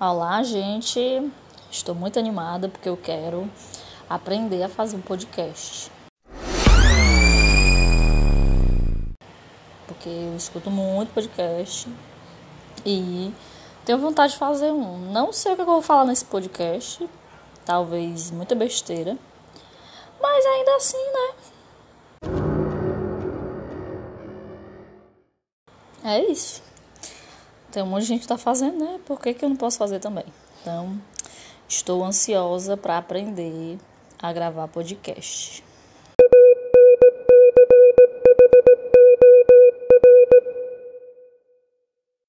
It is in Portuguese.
Olá, gente. Estou muito animada porque eu quero aprender a fazer um podcast. Porque eu escuto muito podcast e tenho vontade de fazer um. Não sei o que eu vou falar nesse podcast, talvez muita besteira, mas ainda assim, né? É isso. Tem um monte de gente que está fazendo, né? Por que, que eu não posso fazer também? Então, estou ansiosa para aprender a gravar podcast.